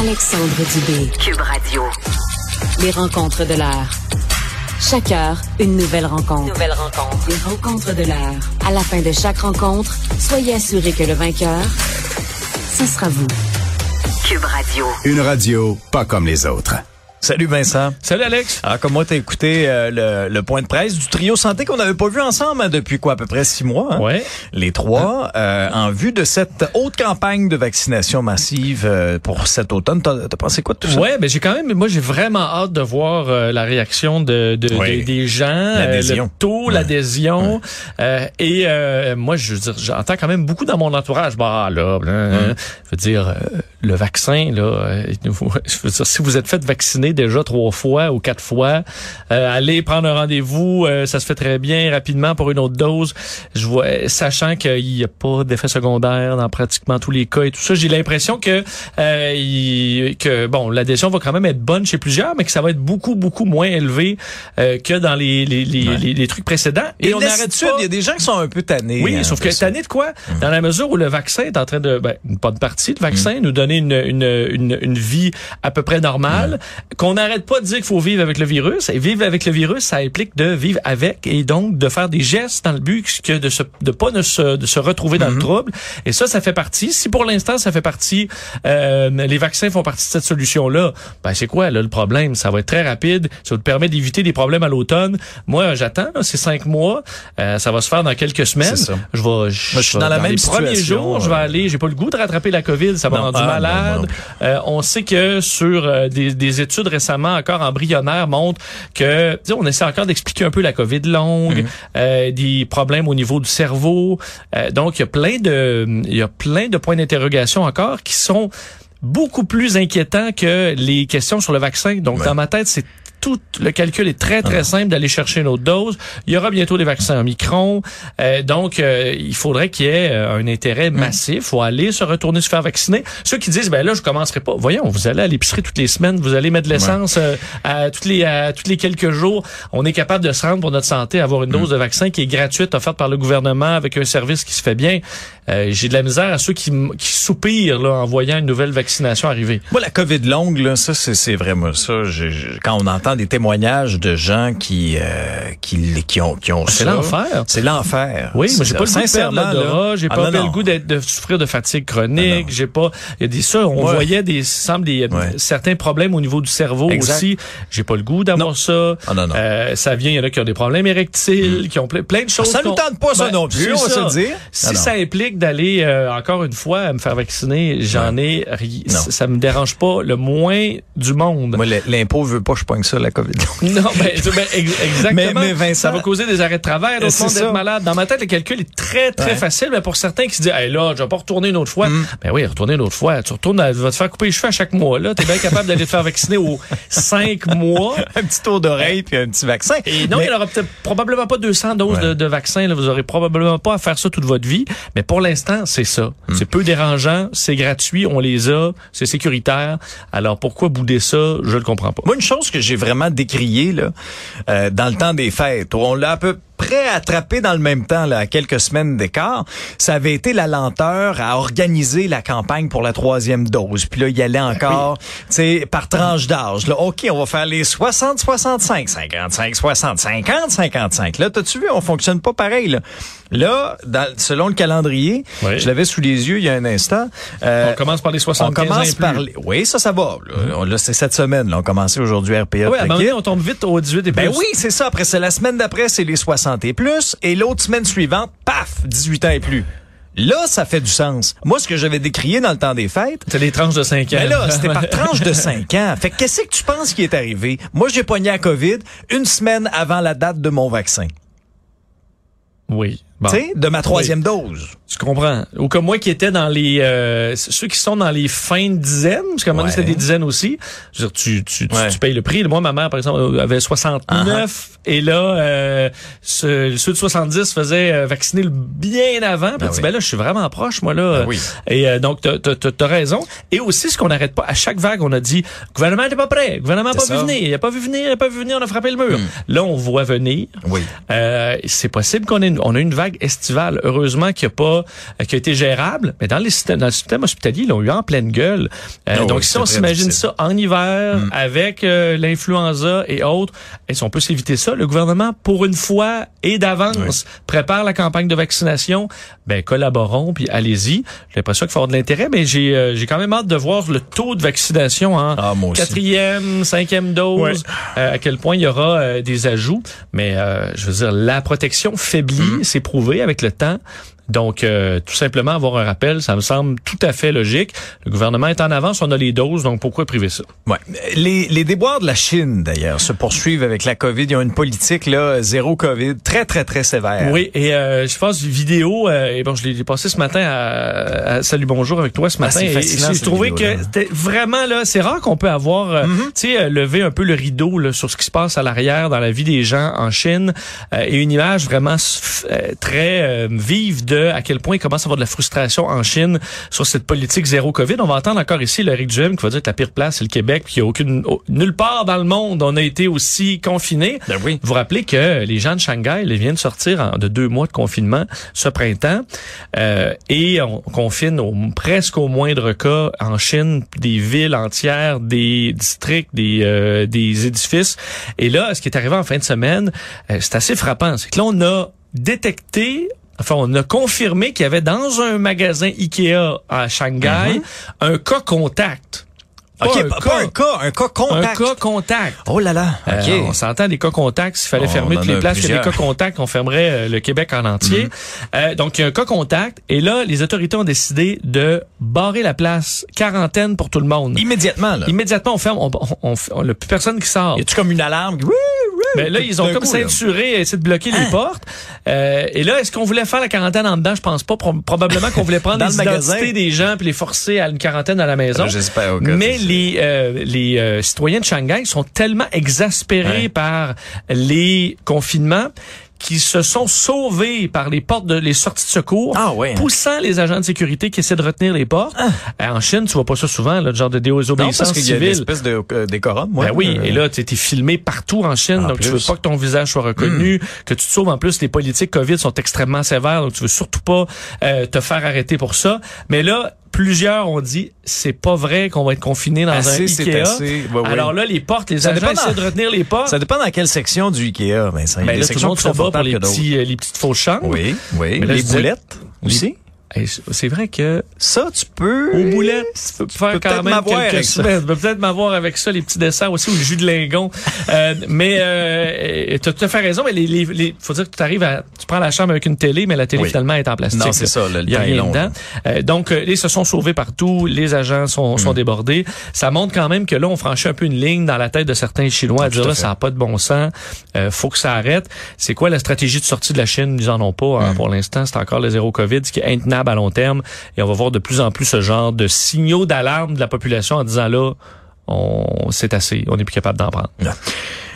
Alexandre Dubé. Cube Radio. Les rencontres de l'heure. Chaque heure, une nouvelle rencontre. Nouvelle rencontre. Les rencontres de l'heure. À la fin de chaque rencontre, soyez assurés que le vainqueur, ce sera vous. Cube Radio. Une radio pas comme les autres. Salut Vincent. Salut Alex. Alors comme moi t'as écouté euh, le, le point de presse du trio santé qu'on n'avait pas vu ensemble hein, depuis quoi à peu près six mois. hein? Ouais. Les trois euh, en vue de cette haute campagne de vaccination massive euh, pour cet automne. T'as as pensé quoi de tout ça? Ouais, mais j'ai quand même, moi j'ai vraiment hâte de voir euh, la réaction de, de- des, des gens, euh, le taux, Ouais. l'adhésion, Euh, et euh, moi je veux dire, j'entends quand même beaucoup dans mon entourage. Bah là, là, je veux dire, euh, le vaccin là, euh, je veux dire, si vous êtes fait vacciner déjà trois fois ou quatre fois, euh, allez prendre un rendez-vous, euh, ça se fait très bien rapidement pour une autre dose. Je vois, sachant qu'il n'y a pas d'effet secondaire dans pratiquement tous les cas et tout ça, j'ai l'impression que euh, il- que bon, l'adhésion va quand même être bonne chez plusieurs, mais que ça va être beaucoup beaucoup moins élevé euh, que dans les les, les, Ouais. les, les trucs précédents. Et, on pas. il y a des gens qui sont un peu tannés. Oui, hein, sauf que année de quoi? Dans la mesure où le vaccin est en train de, ben, pas de partie, le vaccin, nous donner une, une, une, une vie à peu près normale, qu'on n'arrête pas de dire qu'il faut vivre avec le virus. Et vivre avec le virus, ça implique de vivre avec et donc de faire des gestes dans le but que de se, de pas ne se, de se retrouver dans le trouble. Et ça, ça fait partie. Si pour l'instant, ça fait partie, euh, les vaccins font partie de cette solution-là, ben, c'est quoi, là, le problème? Ça va être très rapide. Ça va te permettre d'éviter des problèmes à l'automne. Moi, j'attends, c'est cinq mois. Euh, ça va se faire dans quelques semaines. Ça. Je vais, je, Moi, je suis dans la même situation, jours, je vais euh, aller, j'ai pas le goût de rattraper la COVID, ça m'a rendu ah, non, malade. non. Euh, on sait que sur euh, des, des études récemment encore embryonnaires montrent que, on essaie encore d'expliquer un peu la COVID longue, Mhm. euh, des problèmes au niveau du cerveau. Euh, donc, il y a plein de, il y a plein de points d'interrogation encore qui sont beaucoup plus inquiétants que les questions sur le vaccin. Donc, Ouais. dans ma tête, c'est tout le calcul est très très simple d'aller chercher une autre dose. Il y aura bientôt des vaccins Omicron, Euh, donc euh, il faudrait qu'il y ait euh, un intérêt massif. Faut aller se retourner se faire vacciner. Ceux qui disent ben là je commencerai pas. Voyons, vous allez à l'épicerie toutes les semaines, vous allez mettre de l'essence euh, à toutes les à tous les quelques jours. On est capable de se rendre pour notre santé, avoir une dose de vaccin qui est gratuite offerte par le gouvernement avec un service qui se fait bien. Euh, J'ai de la misère à ceux qui, qui soupirent là, en voyant une nouvelle vaccination arriver. Moi, la COVID longue, là, ça, c'est, vraiment ça. Je- quand on entend des témoignages de gens qui, euh, qui, qui ont, qui ont C'est ça, l'enfer. C'est l'enfer. Oui, mais j'ai C'est- pas le goût de perdre sincèrement, l'odorat, là. j'ai Ah, pas le goût d'être, de souffrir de fatigue Ah, chronique, j'ai pas, il y a des ça, on Ouais. voyait des, semble des, Ouais. certains problèmes au niveau du cerveau Exact. aussi. J'ai pas le goût d'avoir ça. Ah, non, non. Euh, ça vient, il y en a qui ont des problèmes érectiles, qui ont plein, plein de choses. Ça nous tente pas, ça non plus, c'est on va se le dire. Si Ah, ça implique d'aller, euh, encore une fois, me faire vacciner, j'en ai ça, me dérange pas le moins du monde. Moi, l'impôt veut pas je pogne ça, la COVID. Non, ben, ben, ex- exactement. Mais- mais Vincent- ça va causer des arrêts de travail, d'autres monde d'être malade. Dans ma tête, le calcul est très, très Ouais. facile. Mais pour certains qui se disent, hey, là, je vais pas retourner une autre fois. Mm. Ben oui, retourner une autre fois. Tu retournes, à, vas te faire couper les cheveux à chaque mois, là. T'es bien capable d'aller te faire vacciner aux cinq mois. un petit tour d'oreille puis un petit vaccin. Et non, Mais- il n'y aura peut-être probablement pas 200 doses Ouais. de, de vaccins. Là. Vous aurez probablement pas à faire ça toute votre vie. Mais pour l'instant, c'est ça. Hmm. C'est peu dérangeant, c'est gratuit, on les a, c'est sécuritaire. Alors pourquoi bouder ça? Je le comprends pas. Moi, une chose que j'ai vraiment décriée là, euh, dans le temps des fêtes, on l'a à peu près attrapé dans le même temps, là, à quelques semaines d'écart, ça avait été la lenteur à organiser la campagne pour la troisième dose. Puis là, il y allait encore, tu sais, par tranche d'âge. Là, OK, on va faire les 60, 65, 55, 60, 50, 55. Là, t'as-tu vu, on fonctionne pas pareil, là. Là, dans- selon le calendrier, Oui. je l'avais sous les yeux il y a un instant. euh, on commence par les 75 on commence ans et plus. par les... Oui, ça, ça va. Là, là, c'est cette semaine. Là, on a commencé aujourd'hui RPA. Oui, à on tombe vite au 18 et plus. Ben oui, c'est ça. Après, c'est la semaine d'après, c'est les 60 et plus. Et l'autre semaine suivante, paf, 18 ans et plus. Là, ça fait du sens. Moi, ce que j'avais décrié dans le temps des fêtes, C'est des tranches de 5 ans. ben là, c'était par tranche de 5 ans. Fait que qu'est-ce que tu penses qui est arrivé? Moi, j'ai pogné à COVID une semaine avant la date de mon vaccin. Oui. Bon. Tu sais, de ma troisième dose. Tu comprends? Ou comme moi qui étais dans les euh, ceux qui sont dans les fins de dizaines, parce qu'à un moment donné, c'était des dizaines aussi. Je veux dire, tu, tu, tu, Ouais. tu payes le prix. Moi, ma mère, par exemple, avait 69 et là, euh, ce- ceux de 70 faisaient euh, vacciner le bien avant. Ben oui. ben là, je suis vraiment proche, moi là. Ben oui. Et euh, donc, t'as t'as- t'as raison. Et aussi, ce qu'on n'arrête pas, à chaque vague, on a dit, le gouvernement n'est pas prêt, le gouvernement n'a pas vu venir, il a pas vu venir, il a pas vu venir, on a frappé le mur. Là, on voit venir. Oui. Euh, c'est possible qu'on ait une, on a une vague estivale. Heureusement qu'il n'y a pas euh, qui a été gérable, mais dans, les systèmes, dans le système hospitalier, ils l'ont eu en pleine gueule. Euh, Oh donc, oui, si on s'imagine ça en hiver, Mm. avec euh, l'influenza et autres, et si on peut s'éviter ça, le gouvernement, pour une fois et d'avance, prépare la campagne de vaccination, ben collaborons, puis allez-y. J'ai l'impression qu'il faut avoir de l'intérêt, mais j'ai euh, j'ai quand même hâte de voir le taux de vaccination en Ah, quatrième, cinquième dose, Ouais. euh, à quel point il y aura euh, des ajouts. Mais euh, je veux dire, la protection faiblit, Mm-hmm. c'est prouvé avec le temps. Donc, euh, tout simplement avoir un rappel, ça me semble tout à fait logique. Le gouvernement est en avance, on a les doses, donc pourquoi priver ça? Ouais. Les, les déboires de la Chine, d'ailleurs, se poursuivent avec la COVID. Ils ont une politique, là, zéro COVID, très, très, très sévère. Oui, et euh, je fasse une vidéo, euh, et bon, je l'ai passé ce matin à, à Salut Bonjour avec toi ce matin. c'est et- fascinant, et j'ai trouvé que c'était vraiment là, c'est rare qu'on peut avoir, euh, Mm-hmm. tu sais, euh, levé un peu le rideau là, sur ce qui se passe à l'arrière dans la vie des gens en Chine, euh, et une image vraiment très vive de à quel point il commence à avoir de la frustration en Chine sur cette politique zéro Covid. On va entendre encore ici Eric Duhem qui va dire que la pire place c'est le Québec, puis qu'il n'y a aucune au- nulle part dans le monde on a été aussi confinés. Ben oui. Vous rappelez que les gens de Shanghai ils viennent de sortir en- de deux mois de confinement ce printemps euh, et on confine au, presque au moindre cas en Chine des villes entières, des districts, des, euh, des édifices. Et là, ce qui est arrivé en fin de semaine, euh, c'est assez frappant. C'est que là, on a détecté Enfin, on a confirmé qu'il y avait dans un magasin Ikea à Shanghai un cas contact. Pas OK, un pas, cas, pas un cas, un cas un contact. cas contact. Oh là là, Euh, on s'entend des cas contacts. S'il fallait On fermer toutes les places, qu'il y a des cas contacts, on fermerait euh, le Québec en entier. Euh, donc, il y a un cas contact. Et là, les autorités ont décidé de barrer la place. Quarantaine pour tout le monde. Immédiatement, là. Immédiatement, on ferme. On, on, on, on- il plus personne qui sort. Y a-tu comme une alarme? Oui. Mais là, ils ont comme coup, là. ceinturé, essayé de bloquer Hein? les portes. Euh, et là, est-ce qu'on voulait faire la quarantaine en dedans? Je pense pas. Pro- probablement qu'on voulait prendre les le identités des gens puis les forcer à une quarantaine à la maison. Ah, J'espère. Mais les euh, les euh, citoyens de Shanghai sont tellement exaspérés Ouais. par les confinements qu'ils se sont sauvés par les portes de les sorties de secours, Ah ouais. poussant les agents de sécurité qui essaient de retenir les portes. Euh, En Chine, tu vois pas ça souvent, là, le genre de Non, désobéissance parce qu'il y a une espèce de euh, décorum, moi. Ben oui, Euh, et là, tu es filmé partout en Chine, En donc tu veux plus. Hmm. pas que ton visage soit reconnu, que tu te sauves. En plus, les politiques COVID sont extrêmement sévères, donc tu veux surtout pas euh, te faire arrêter pour ça. Mais là, plusieurs ont dit, c'est pas vrai qu'on va être confiné dans Assez, un Ikea. assez. Alors là, les portes, les Ça agents dépend essaient dans- de retenir les portes. Ça dépend dans quelle section du Ikea, Vincent. Il y a ben des là, tout le monde se bat pour les, petits, euh, les petites fausses chambres. Oui, oui. Mais là, les boulettes aussi. Et C'est vrai que Ça, tu peux... Aux boulettes, tu peux faire peux quand peut-être même m'avoir quelques avec ça. semaines. Tu peux peut-être m'avoir avec ça, les petits desserts aussi, ou le jus de lingon. euh, mais euh, tu as tout à fait raison, mais les, les, les- faut dire que tu arrives à... Tu prends la chambre avec une télé, mais la télé Oui. finalement est en plastique. Non, c'est ça, le, Il y a rien long. dedans. Euh, donc, euh, ils se sont sauvés partout. Les agents sont, Mm. sont débordés. Ça montre quand même que là, on franchit un peu une ligne dans la tête de certains Chinois à dire là, ça n'a pas de bon sens. Euh, faut que ça arrête. C'est quoi la stratégie de sortie de la Chine? Ils en ont pas hein, Mm. pour l'instant. C'est encore le zéro COVID, ce qui est intenable à long terme. Et on va voir de plus en plus ce genre de signaux d'alarme de la population en disant là, on c'est assez, on n'est plus capable d'en prendre.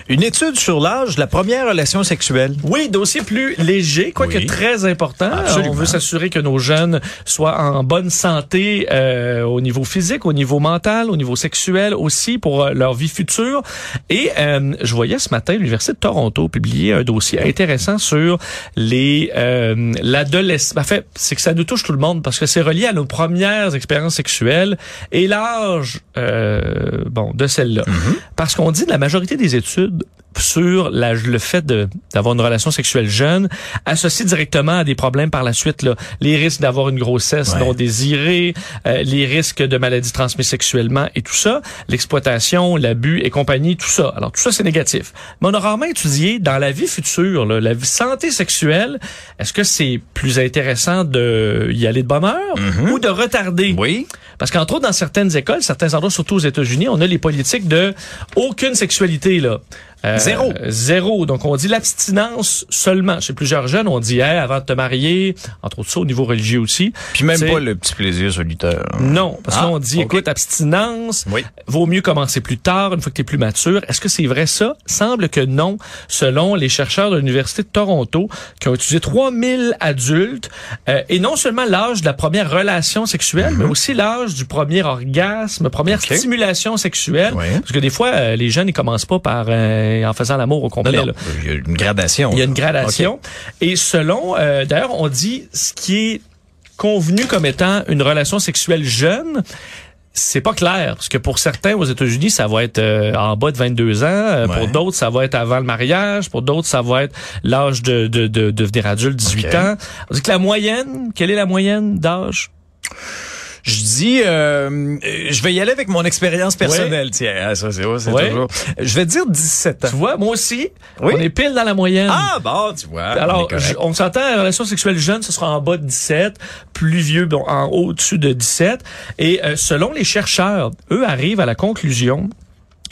Une étude sur l'âge de la première relation sexuelle. Oui, dossier plus léger, quoique Oui. très important. Absolument. On veut s'assurer que nos jeunes soient en bonne santé euh, au niveau physique, au niveau mental, au niveau sexuel aussi pour euh, leur vie future. Et euh, je voyais ce matin l'université de Toronto publier un dossier intéressant sur les euh, l'adolescence. En fait, c'est que ça nous touche tout le monde parce que c'est relié à nos premières expériences sexuelles et l'âge euh, bon de celle-là. Parce qu'on dit de la majorité des études sur la- le fait d'avoir une relation sexuelle jeune associé directement à des problèmes par la suite. Là. Les risques d'avoir une grossesse Ouais. non désirée, euh, les risques de maladies transmises sexuellement et tout ça, l'exploitation, l'abus et compagnie, tout ça. Alors tout ça, c'est négatif. Mais on a rarement étudié dans la vie future, là, la vie- santé sexuelle, est-ce que c'est plus intéressant de y aller de bonne heure ou de retarder? Oui. Parce qu'entre autres, dans certaines écoles, certains endroits, surtout aux États-Unis, on a les politiques de aucune sexualité, là. Euh, Zéro. Zéro. Donc, on dit l'abstinence seulement. Chez plusieurs jeunes, on dit, hey, avant de te marier, entre autres ça, au niveau religieux aussi. Puis même pas le petit plaisir solitaire. Non, parce Ah, qu'on dit, écoute, abstinence, Oui. vaut mieux commencer plus tard, une fois que tu es plus mature. Est-ce que c'est vrai ça? Semble que non, selon les chercheurs de l'Université de Toronto, qui ont étudié 3000 adultes, euh, et non seulement l'âge de la première relation sexuelle, mais aussi l'âge du premier orgasme, première stimulation sexuelle. Ouais. Parce que des fois, euh, les jeunes, ils commencent pas par euh, en faisant l'amour au complet. non. Il y a une gradation. Il y a une gradation. Et selon, euh, d'ailleurs, on dit ce qui est convenu comme étant une relation sexuelle jeune c'est pas clair parce que pour certains aux États-Unis ça va être euh, en bas de 22 ans euh, Ouais. pour d'autres ça va être avant le mariage pour d'autres ça va être l'âge de, de, de devenir adulte 18 Ok. ans on dit que la moyenne quelle est la moyenne d'âge? Je dis, euh, je vais y aller avec mon expérience personnelle. Tiens, ah, ça c'est ouais, c'est Ouais. toujours. Je vais dire 17 ans. tu vois moi aussi Oui. on est pile dans la moyenne Ah bon, tu vois. Alors, on s'entend, la relation sexuelle jeune, ce sera en bas de 17, plus vieux, bon, en haut, au-dessus de 17. Et euh, selon les chercheurs, eux arrivent à la conclusion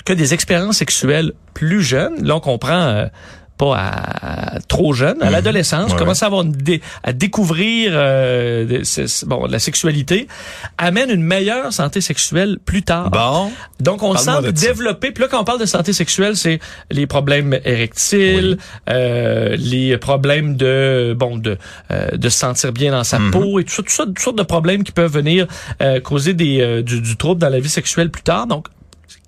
que des expériences sexuelles plus jeunes, là on comprend euh, pas à, à trop jeune, à l'adolescence, Mhm. Ouais, commence à avoir une dé- à découvrir euh, bon la sexualité, amène une meilleure santé sexuelle plus tard. Bon. Donc, on semble développer. Puis là, quand on parle de santé sexuelle, c'est les problèmes érectiles, euh, les problèmes de bon de euh, de se sentir bien dans Mhm. sa peau et tout ça, tout ça, toutes sortes de problèmes qui peuvent venir euh, causer des euh, du, du trouble dans la vie sexuelle plus tard. Donc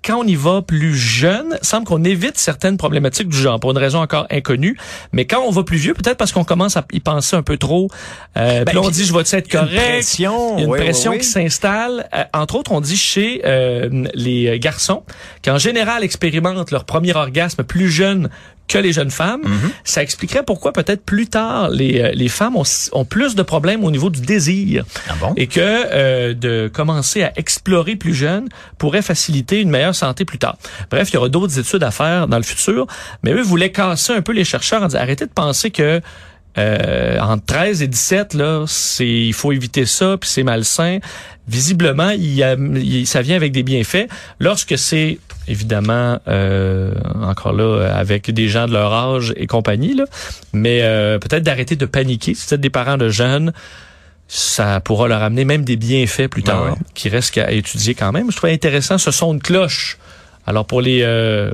quand on y va plus jeune, semble qu'on évite certaines problématiques du genre pour une raison encore inconnue. Mais quand on va plus vieux, peut-être parce qu'on commence à y penser un peu trop. Euh, puis là, on dit je vais être a une correct? pression, Il y a une pression qui s'installe. Euh, entre autres, on dit chez euh, les garçons qui en général expérimentent leur premier orgasme plus jeune que les jeunes femmes. Mm-hmm. Ça expliquerait pourquoi peut-être plus tard les, euh, les femmes ont, ont plus de problèmes au niveau du désir Ah bon? et que euh, de commencer à explorer plus jeune pourrait faciliter une meilleure santé plus tard. Bref, il y aura d'autres études à faire dans le futur, mais eux voulaient casser un peu les chercheurs en disant arrêtez de penser que euh, entre 13 et 17 là, c'est il faut éviter ça puis c'est malsain. Visiblement, il y a, il- ça vient avec des bienfaits lorsque c'est évidemment euh, encore là avec des gens de leur âge et compagnie là, mais euh, peut-être d'arrêter de paniquer. Si c'est des parents de jeunes, ça pourra leur amener même des bienfaits plus tard, Ouais, ouais. qui restent à étudier quand même. Je trouve intéressant ce son de cloche. Alors pour les euh,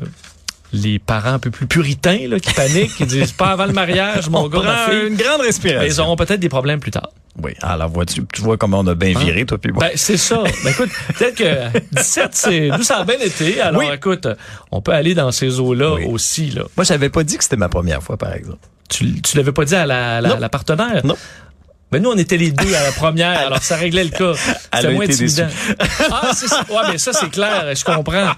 les parents un peu plus puritains là, qui paniquent, qui disent pas avant le mariage, mon On gars, ma fille, une grande mais ils respiration. auront peut-être des problèmes plus tard. Oui, alors vois-tu, tu vois comment on a bien viré, toi puis moi. Ben, c'est ça. Ben, écoute, peut-être que 17, c'est, nous, ça a bien été. Alors, Oui. écoute, on peut aller dans ces eaux-là Oui. aussi, là. moi, j'avais pas dit que c'était ma première fois, par exemple. Tu, tu l'avais pas dit à la, la, Non. la partenaire? Non. Mais nous, on était les deux à la première, alors ça réglait le cas. C'était moins intimidant. Ah, c'est ça. Ouais, mais ça, c'est clair. Je comprends.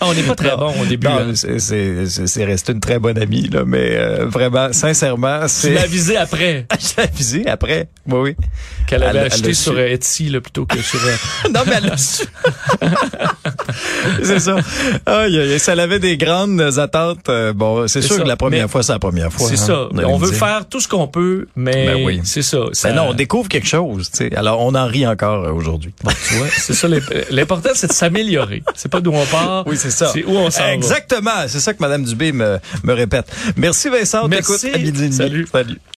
Ah, on n'est pas très bon au début. Non, hein. c'est, c'est, c'est- c'est resté une très bonne amie, là, mais euh, vraiment, sincèrement, Tu c'est... l'as avisé après Je l'ai avisé après. Oui, oui. qu'elle avait Elle- acheté sur su. Etsy là, plutôt que sur... euh, non, mais elle l'a su. c'est ça. Aïe, aïe, aïe, ça avait des grandes attentes. euh, bon, c'est sûr ça. que la première Mais fois, c'est la première fois. c'est hein, ça. On veut dire. faire tout ce qu'on peut, mais Ben oui. c'est ça. ça Ben non, on découvre quelque chose, tu sais. Alors, on en rit encore euh, aujourd'hui. vois, c'est ça. l'imp- L'important, c'est de s'améliorer. C'est pas d'où on part. Oui, c'est ça. C'est où on s'en. Exactement. C'est ça que Mme Dubé me, me répète. Merci Vincent. Merci. À midi. Salut. Salut.